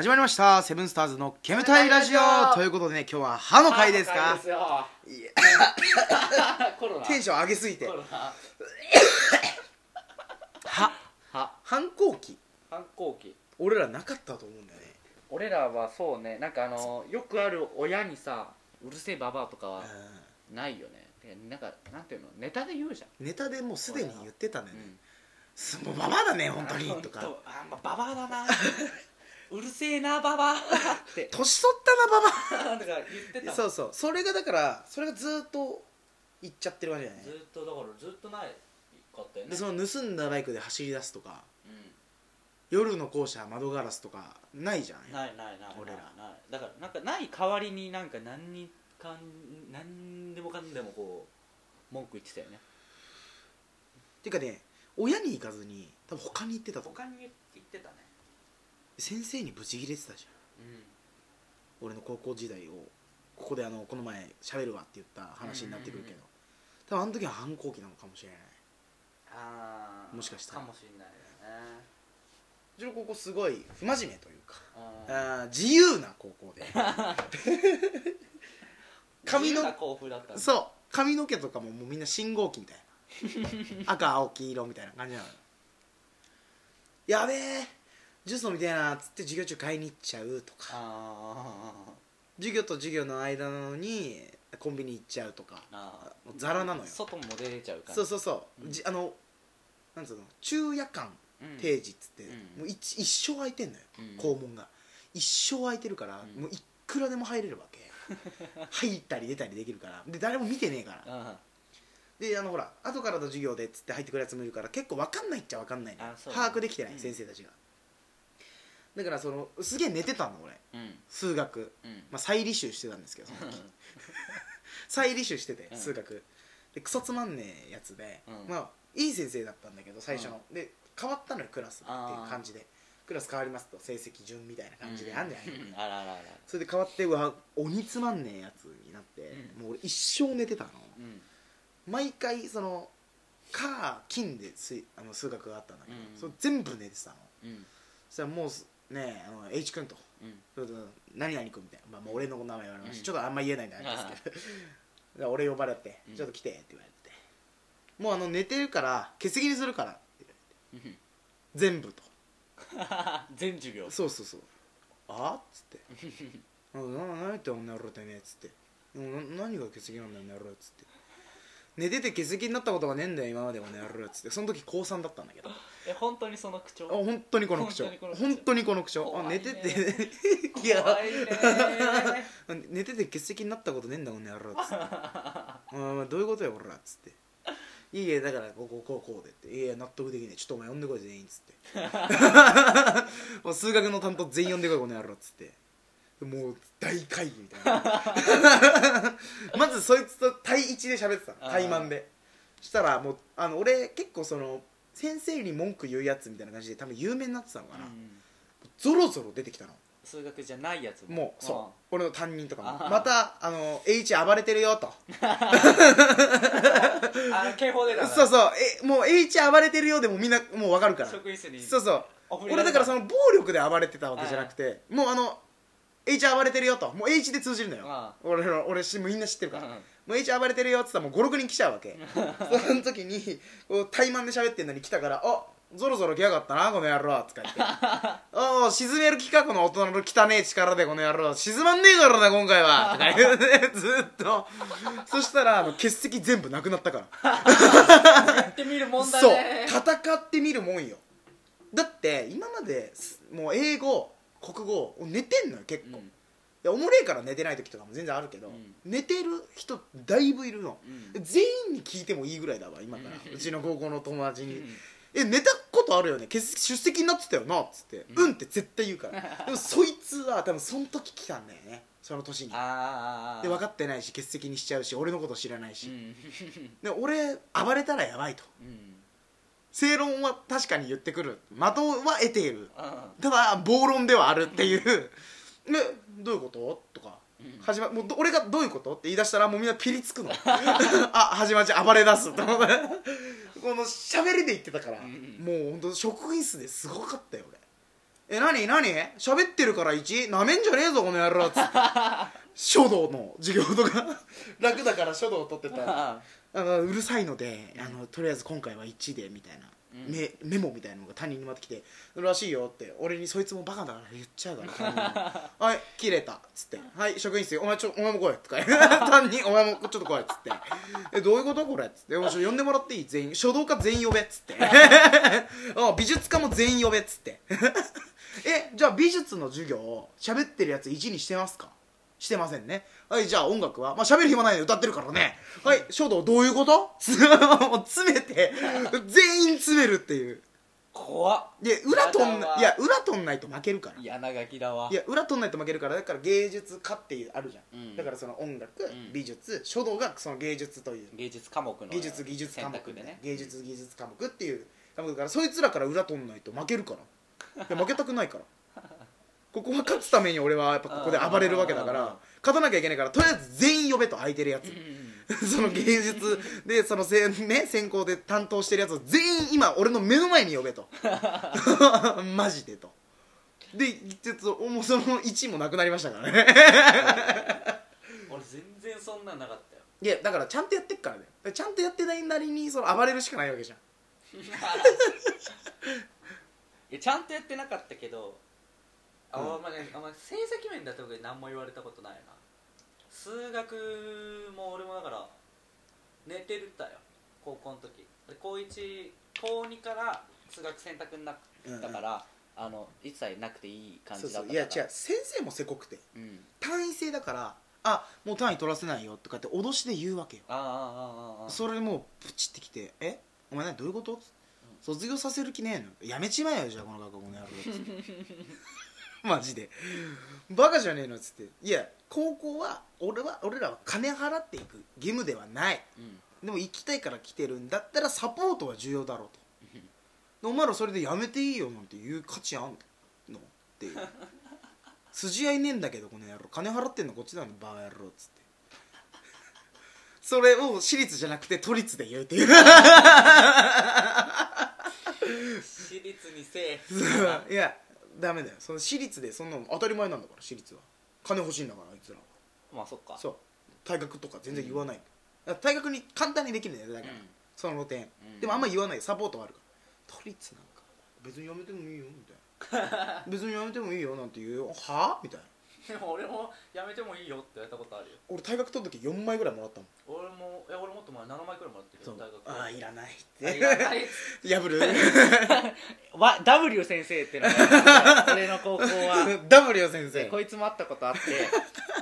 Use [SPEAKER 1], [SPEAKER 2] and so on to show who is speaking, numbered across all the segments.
[SPEAKER 1] 始まりましたセブンスターズの煙たいラジオ。ということでね今日は歯の回ですか？
[SPEAKER 2] ですよ
[SPEAKER 1] い。や
[SPEAKER 2] コロナ。
[SPEAKER 1] テンション上げすぎて。
[SPEAKER 2] コロナ。
[SPEAKER 1] 歯。
[SPEAKER 2] は
[SPEAKER 1] 反抗期。
[SPEAKER 2] 反抗期。
[SPEAKER 1] 俺らなかったと思うんだよね。
[SPEAKER 2] 俺らはそうね。なんかあのよくある親にさうるせえババアとかは
[SPEAKER 1] う
[SPEAKER 2] ないよね。てかなんかなんていうの？ネタで言うじゃん。
[SPEAKER 1] んネタでもうすでに言ってたんだよね
[SPEAKER 2] うん。
[SPEAKER 1] すもうババアだね本当に。
[SPEAKER 2] あ
[SPEAKER 1] とか。
[SPEAKER 2] ほんあまあババアだな うるせえなババアって。
[SPEAKER 1] 年取ったなババ
[SPEAKER 2] だ から言ってた。
[SPEAKER 1] アそうそう。それがだからそれがずっと言っちゃってるわけじゃない。
[SPEAKER 2] ずっとだからずっとないかったよね。
[SPEAKER 1] でその盗んだバイクで走り出すとか。
[SPEAKER 2] う
[SPEAKER 1] 夜の校舎窓ガラスとかないじゃん。
[SPEAKER 2] んないないない
[SPEAKER 1] 俺ら
[SPEAKER 2] ないないだからなんかない代わりになんか何にかん何でもかんでもこう文句言ってたよね。
[SPEAKER 1] ていうかね親に行かずに多分他に行ってたと思う。
[SPEAKER 2] 他に言ってたね
[SPEAKER 1] 先生にブチギレてたじゃん。
[SPEAKER 2] うん。
[SPEAKER 1] 俺の高校時代をここであのこの前喋るわって言った話になってくるけど。多分あの時は反抗期なのかもしれない。
[SPEAKER 2] ああ
[SPEAKER 1] もしかしたら。
[SPEAKER 2] かもしれないよね
[SPEAKER 1] うちの高校すごい不真面目というか。
[SPEAKER 2] あ
[SPEAKER 1] あー自由な高校で。髪のそう。髪の毛とかももうみんな信号機みたいな。赤青黄色みたいな感じなの。よやべえジュース飲みたいなっつって授業中買いに行っちゃうとか。
[SPEAKER 2] あ
[SPEAKER 1] 授業と授業の間なのにコンビニ行っちゃうとか。もうザラなのよ。
[SPEAKER 2] 外も出ちゃうから
[SPEAKER 1] そうそうそう、
[SPEAKER 2] うん。
[SPEAKER 1] じあのなんつうの？昼夜間
[SPEAKER 2] うん。
[SPEAKER 1] 定時っつって、
[SPEAKER 2] うん。
[SPEAKER 1] もう一一生空いてんのよ、
[SPEAKER 2] うん。
[SPEAKER 1] 校門が。一生空いてるから、
[SPEAKER 2] うん。
[SPEAKER 1] もういくらでも入れるわけ。入ったり出たりできるから。で誰も見てねえから。
[SPEAKER 2] あ
[SPEAKER 1] であのほら後からの授業でっつって入ってくるやつもいるから結構分かんないっちゃ分かんないのよ。
[SPEAKER 2] あそう。
[SPEAKER 1] 把握できてない、
[SPEAKER 2] うん。
[SPEAKER 1] 先生たちがだからそのすげえ寝てたの俺。
[SPEAKER 2] うん。
[SPEAKER 1] 数学、
[SPEAKER 2] うん。
[SPEAKER 1] まあ、再履修してたんですけどその時。再履修してて
[SPEAKER 2] うん。
[SPEAKER 1] 数学。でクソつまんねえやつで、
[SPEAKER 2] うん。
[SPEAKER 1] まあいい先生だったんだけど最初の、で変わったのよクラスっていう感じで。クラス変わりますと成績順みたいな感じであん。じゃない、
[SPEAKER 2] うん。あらあらあら。
[SPEAKER 1] それで変わってうわ鬼つまんねえやつになって、
[SPEAKER 2] うん。
[SPEAKER 1] もう俺一生寝てたの。
[SPEAKER 2] うん。
[SPEAKER 1] 毎回その火金で数あの数学があったんだけど、
[SPEAKER 2] うん。
[SPEAKER 1] それ全部寝てたの。
[SPEAKER 2] うん。
[SPEAKER 1] そしたらもうすねあの H 君と。
[SPEAKER 2] うん。
[SPEAKER 1] 何々君みたいな、まあ、もう俺の名前言われました、
[SPEAKER 2] うん。
[SPEAKER 1] ちょっとあんま言えないんですけど。俺呼ばれて、
[SPEAKER 2] うん。
[SPEAKER 1] ちょっと来てって言われて。もうあの寝てるから欠席にするから。って言われて全部と。
[SPEAKER 2] 全授業。
[SPEAKER 1] そうそうそう。あっつって「なな何言ってんのやろてね」っつって「でもな何が欠席なんだよねやろ」っつって寝てて欠席になったことがねえんだよ今までもねやろっつって。その時高3だったんだけど。あ
[SPEAKER 2] え本当にその口調？
[SPEAKER 1] 本当にこの口調。
[SPEAKER 2] 本当にこの口調。
[SPEAKER 1] 本当にこの口調。あ
[SPEAKER 2] 怖いね。
[SPEAKER 1] 寝てていや
[SPEAKER 2] 怖いね。
[SPEAKER 1] 寝てて欠席になったことねえんだもんねやろっつって。あーどういうことよ俺らっつって「いいえだからこうこうこうこうで」って「いや納得できねえちょっとお前呼んでこい全員」っつって。もう数学の担当全員呼んでこいこの野郎っつってもう大会議みたいな。まずそいつと対一で喋ってたの。
[SPEAKER 2] あー。
[SPEAKER 1] 対マンで。したらもうあの俺結構その先生に文句言うやつみたいな感じで多分有名になってたのかな、
[SPEAKER 2] うん。
[SPEAKER 1] ゾロゾロ出てきたの。
[SPEAKER 2] 数学じゃないやつ
[SPEAKER 1] も。うそう。俺の担任とかも。またあの H 暴れてるよと。
[SPEAKER 2] あ警報出たな
[SPEAKER 1] そうそう。えもう H 暴れてるよでもみんなもう分かるから。
[SPEAKER 2] 職員室に。
[SPEAKER 1] そうそう。俺だからそ
[SPEAKER 2] の
[SPEAKER 1] の暴力で暴れてたわけじゃなくてもうあの H 暴れてるよと。もう H で通じるのよ。
[SPEAKER 2] あ
[SPEAKER 1] 俺の俺しみんな知ってるから、
[SPEAKER 2] うん
[SPEAKER 1] もう H 暴れてるよっつったらもう56人来ちゃうわけ。その時にこう対マンで喋ってんのに来たから「あゾロゾロ来やがったなこの野郎」とか言って「ああ沈める気かこの大人の汚ねえ力でこの野郎。沈まんねえからな今回は」とか言うてずっと。そしたらあの欠席全部なくなったから。
[SPEAKER 2] やってみるもんだ
[SPEAKER 1] そう。
[SPEAKER 2] ね
[SPEAKER 1] 戦ってみるもんよ。だって今まですもう英語国語寝てんのよ結構、
[SPEAKER 2] うん。
[SPEAKER 1] いやおもれえから寝てない時とかも全然あるけど、
[SPEAKER 2] うん。
[SPEAKER 1] 寝てる人だいぶいるの、
[SPEAKER 2] うん。
[SPEAKER 1] 全員に聞いてもいいぐらいだわ今から、
[SPEAKER 2] う
[SPEAKER 1] うんちの高校の友達に。
[SPEAKER 2] うん「
[SPEAKER 1] え寝たことあるよね。欠席出席になってたよな」っつって「うん」って絶対言うから。でもそいつは多分その時来たんだよね。その年に。で分かってないし欠席にしちゃうし俺のこと知らないし、
[SPEAKER 2] うん。
[SPEAKER 1] で俺暴れたらやばいと。
[SPEAKER 2] うん
[SPEAKER 1] 正論は確かに言ってくる。的は得ている。
[SPEAKER 2] あ
[SPEAKER 1] ただ暴論ではあるっていう。でどういうこと？とか。
[SPEAKER 2] うん。
[SPEAKER 1] 始まもうど俺がどういうこと？って言い出したらもうみんなピリつくの。あ始まっちゃう暴れ出すと思ってこの喋りで言ってたから、
[SPEAKER 2] うん
[SPEAKER 1] もう本当職員室ですごかったよ俺。え何？何？喋ってるから 1? なめんじゃねえぞこの野郎っつって。書道の授業とか。楽だから書道を取ってた。らあのうるさいのであのとりあえず今回は1でみたいな、
[SPEAKER 2] うん。
[SPEAKER 1] メメモみたいなのが他人に回ってきて「らしいよ」って俺にそいつもバカだから言っちゃうから はい切れた」っつって「はい職員室お前ちょお前も来い」とか担任お前もちょっと来い」っつって「えどういうことこれ」っつって「お前ちょ呼んでもらっていい？全員。書道家全員呼べ」っつって。あ美術家も全員呼べっつって。えじゃあ美術の授業を喋ってるやつ1にしてますか？してませんね。はいじゃあ音楽はまあ喋る暇ないで歌ってるからね。はい書道どういうこと？も う詰めて全員詰めるっていう。
[SPEAKER 2] 怖っ。
[SPEAKER 1] いや裏取んいや裏取んないと負けるから。
[SPEAKER 2] 嫌なガキだわ。
[SPEAKER 1] いや裏取んないと負けるからだから芸術家っていうあるじゃん、
[SPEAKER 2] うん。
[SPEAKER 1] だからその音楽、
[SPEAKER 2] ん。
[SPEAKER 1] 美術書道がその芸術という。
[SPEAKER 2] 芸術科目の
[SPEAKER 1] 技術技術科目。
[SPEAKER 2] でね。
[SPEAKER 1] 芸術技術科目っていう科目だからそいつらから裏取んないと負けるから。いや負けたくないからここは勝つために俺はやっぱここで暴れるわけだから勝たなきゃいけないからとりあえず全員呼べと空いてるやつ。その芸術でそのせ、ね、専攻で担当してるやつを全員今俺の目の前に呼べと。マジでと。でちょっともうその1もなくなりましたからね。
[SPEAKER 2] 俺全然そんなんなかったよ。
[SPEAKER 1] いやだからちゃんとやってっからね。ちゃんとやってないなりにその暴れるしかないわけじゃん。
[SPEAKER 2] いやちゃんとやってなかったけどあ、
[SPEAKER 1] うん、
[SPEAKER 2] まあね、あま成績面だっと何も言われたことないな。数学も俺もだから寝てるたよ。高校の時。高1高2から数学選択になったから、うんうん、あの一切なくていい感じだった
[SPEAKER 1] いや違う。先生もせこくて、
[SPEAKER 2] うん、
[SPEAKER 1] 単位制だからあもう単位取らせないよとかって脅しで言うわけよ。
[SPEAKER 2] あああああ
[SPEAKER 1] それもうプチってきて「え？お前何どういうこと?うん」卒業させる気ねえの？やめちまえよじゃあこの学校の野郎」マジで。バカじゃねえのっつって。いや高校は俺は俺らは金払っていく義務ではない。
[SPEAKER 2] うん。
[SPEAKER 1] でも行きたいから来てるんだったらサポートは重要だろうと。でお前らそれでやめていいよなんて言う価値あんの？っていう。筋合いねえんだけどこの野郎。金払ってんのこっちだのバカ野郎っつって。それを私立じゃなくて都立で言うっていう。
[SPEAKER 2] 私立にせえ。
[SPEAKER 1] いやダメだよ。その私立でそんなの当たり前なんだから私立は。金欲しいんだからあいつらは。
[SPEAKER 2] まあそっか。
[SPEAKER 1] そう。退学とか全然言わない、だから退学に簡単にできるんだよだから、
[SPEAKER 2] うん。
[SPEAKER 1] その露店、
[SPEAKER 2] うん。
[SPEAKER 1] でもあんま言わない。サポートはあるから。都立なんか。別にやめてもいいよみたいな。別にやめてもいいよなんて言うよ。はあ？みたいな。
[SPEAKER 2] でも俺もやめてもいいよって言われたことあるよ。
[SPEAKER 1] 俺退学取る時4枚ぐらいもらったもん。
[SPEAKER 2] 俺もと前7枚くらいもらってるよ大学
[SPEAKER 1] ああいらないっ
[SPEAKER 2] あい
[SPEAKER 1] て
[SPEAKER 2] らない
[SPEAKER 1] 破る。
[SPEAKER 2] わ W 先生ってのが俺の高校は。
[SPEAKER 1] W 先生。
[SPEAKER 2] でこいつも会ったことあって。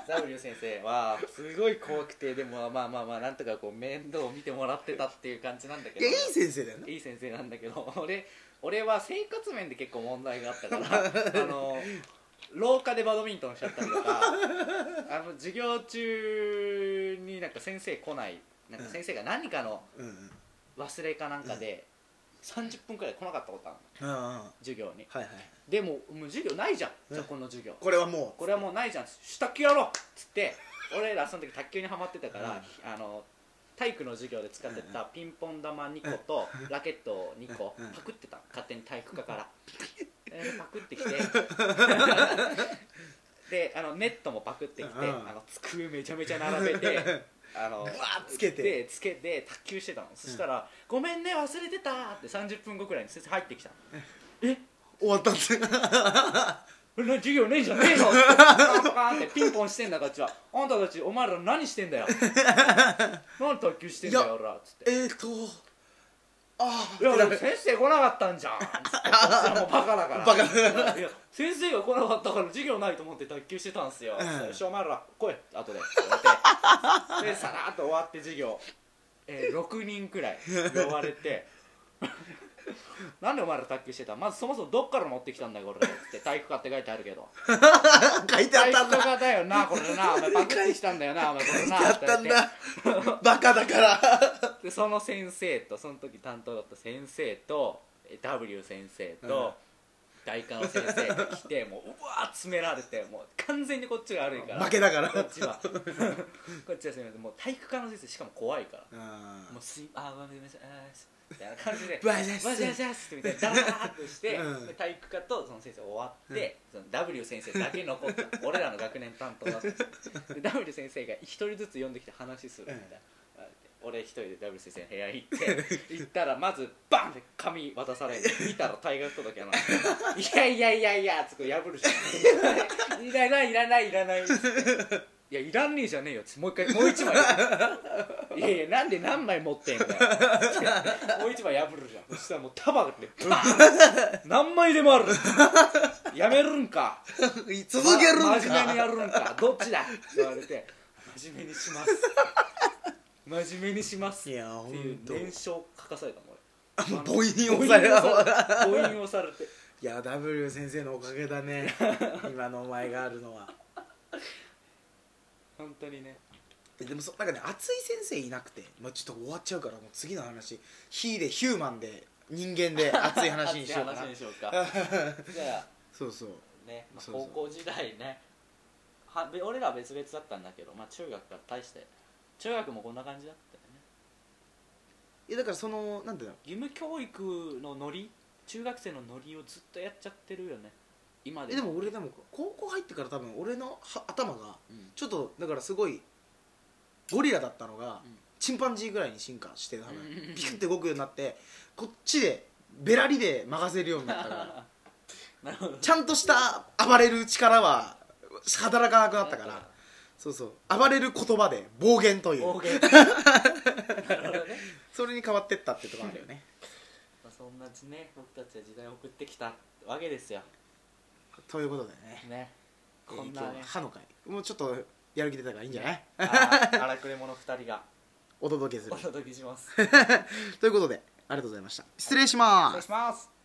[SPEAKER 2] W 先生はすごい怖くてでもまあまあまあなんとかこう面倒を見てもらってたっていう感じなんだけど。
[SPEAKER 1] いい先生だよね
[SPEAKER 2] いい先生なんだけど俺俺は生活面で結構問題があったからあの廊下でバドミントンしちゃったりとかあの授業中になんか先生来ないなんか先生が何かの忘れかなんかで30分くらい来なかったことあるの。授業に。
[SPEAKER 1] はいはい
[SPEAKER 2] でももう授業ないじゃん。
[SPEAKER 1] うん。
[SPEAKER 2] じゃあこの授業。
[SPEAKER 1] これはもう。
[SPEAKER 2] これはもうないじゃん。卓球やろうっつって俺らその時卓球にはまってたから、
[SPEAKER 1] うん。
[SPEAKER 2] あの体育の授業で使ってたピンポン玉2個とラケット2個
[SPEAKER 1] うん。
[SPEAKER 2] パクってた勝手に体育科から。でパクってきて。であのネットもパクってきて、
[SPEAKER 1] うん。
[SPEAKER 2] あの机めちゃめちゃ並べてあの
[SPEAKER 1] ぶわーつけて。
[SPEAKER 2] でつけて卓球してたの、そしたら「ごめんね忘れてた」って30分後くらいに先生入ってきたの。え
[SPEAKER 1] 終わったって。
[SPEAKER 2] 授業ねえじゃねえの。ってパンパンってピンポンしてんだこっちは。あんたたちお前ら何してんだよ。何卓球してんだよ俺らっつって。
[SPEAKER 1] えーとあ
[SPEAKER 2] いや
[SPEAKER 1] あ
[SPEAKER 2] 先生来なかったんじゃん。つってこっちはもうバカだから。
[SPEAKER 1] バカ。だ
[SPEAKER 2] いや先生が来なかったから授業ないと思って卓球してたんすよ、
[SPEAKER 1] うん。
[SPEAKER 2] よしお前ら来い。後で。言われてでさらっと終わって授業、えー6人くらい呼ばれて。なんでお前ら卓球してた？まずそもそもどっから持ってきたんだよこれ。って体育科って書いてあるけど。
[SPEAKER 1] 書いてあ
[SPEAKER 2] 体
[SPEAKER 1] ったんだ。
[SPEAKER 2] 育科だよなこれな。お前パクってきたんだよなお前これな
[SPEAKER 1] やったんだ。バカだから。
[SPEAKER 2] でその先生とその時担当だった先生とえ W 先生と、大科の先生が来てもううわー詰められてもう完全にこっちが悪いから。
[SPEAKER 1] 負けだから。
[SPEAKER 2] こっちは。こっちはすみません。もう体育科の先生しかも怖いから。
[SPEAKER 1] あ
[SPEAKER 2] もうすいあーごめんなさいみたいな感じで
[SPEAKER 1] バジャス
[SPEAKER 2] バジャスみたいなダラーっとして、
[SPEAKER 1] うん
[SPEAKER 2] で体育科とその先生終わって、その W 先生だけ残った俺らの学年担当だったんでで W 先生が一人ずつ呼んできて話するみたいな、俺一人で W 先生の部屋行って行ったらまずバンって紙渡される見たら退学届やないやいやいやいやつって破るじゃんいらないいらないいらないつっていやいらんねえじゃねえよつもう一回もう一枚いやいやなんで何枚持ってんだよもう一枚破るじゃんそしたらもう束でバーン何枚でもあるやめるんか
[SPEAKER 1] 続けるん
[SPEAKER 2] ま真面目にやるんかどっちだって言われて真面目にします真面目にします
[SPEAKER 1] いやほ
[SPEAKER 2] っていうん
[SPEAKER 1] と
[SPEAKER 2] 念書書かされたもん
[SPEAKER 1] 母
[SPEAKER 2] 俺
[SPEAKER 1] 音をされ
[SPEAKER 2] 母音をされ母音をされて。
[SPEAKER 1] いや W 先生のおかげだね。今のお前があるのは。
[SPEAKER 2] 本当にね。
[SPEAKER 1] えでもそなんかね熱い先生いなくて、まあ、ちょっと終わっちゃうからもう次の話。ヒでヒューマンで人間で熱い話にしようかな。
[SPEAKER 2] 話にしようか。じゃあ
[SPEAKER 1] そうそう。
[SPEAKER 2] ね、まあ高校時代ね。はべ俺らは別々だったんだけど、まあ、中学から大して中学もこんな感じだったよね。
[SPEAKER 1] いやだからそのなんていうの？
[SPEAKER 2] 義務教育のノリ？中学生のノリをずっとやっちゃってるよね。今で
[SPEAKER 1] えでも俺でも高校入ってから多分俺のは頭が
[SPEAKER 2] うん。
[SPEAKER 1] ちょっとだからすごいゴリラだったのが、
[SPEAKER 2] うん。
[SPEAKER 1] チンパンジーぐらいに進化して多分
[SPEAKER 2] うん。
[SPEAKER 1] ピクって動くようになってこっちでベラリで任せるようになったから。
[SPEAKER 2] なるほど。
[SPEAKER 1] ちゃんとした暴れる力は働かなくなったからそうそう。暴れる言葉で暴言という。
[SPEAKER 2] 暴言。なるほどね、
[SPEAKER 1] それに変わってったってとこあるよね。
[SPEAKER 2] まあ、そんなね僕たちは時代を送ってきたわけですよ。
[SPEAKER 1] ということでね。
[SPEAKER 2] ね。
[SPEAKER 1] えー
[SPEAKER 2] こんなね。
[SPEAKER 1] 歯の会もうちょっとやる気出たからいいんじゃない、
[SPEAKER 2] あー荒くれ者2人が。
[SPEAKER 1] お届けする。
[SPEAKER 2] お届けします。
[SPEAKER 1] ということでありがとうございました。失礼します。
[SPEAKER 2] します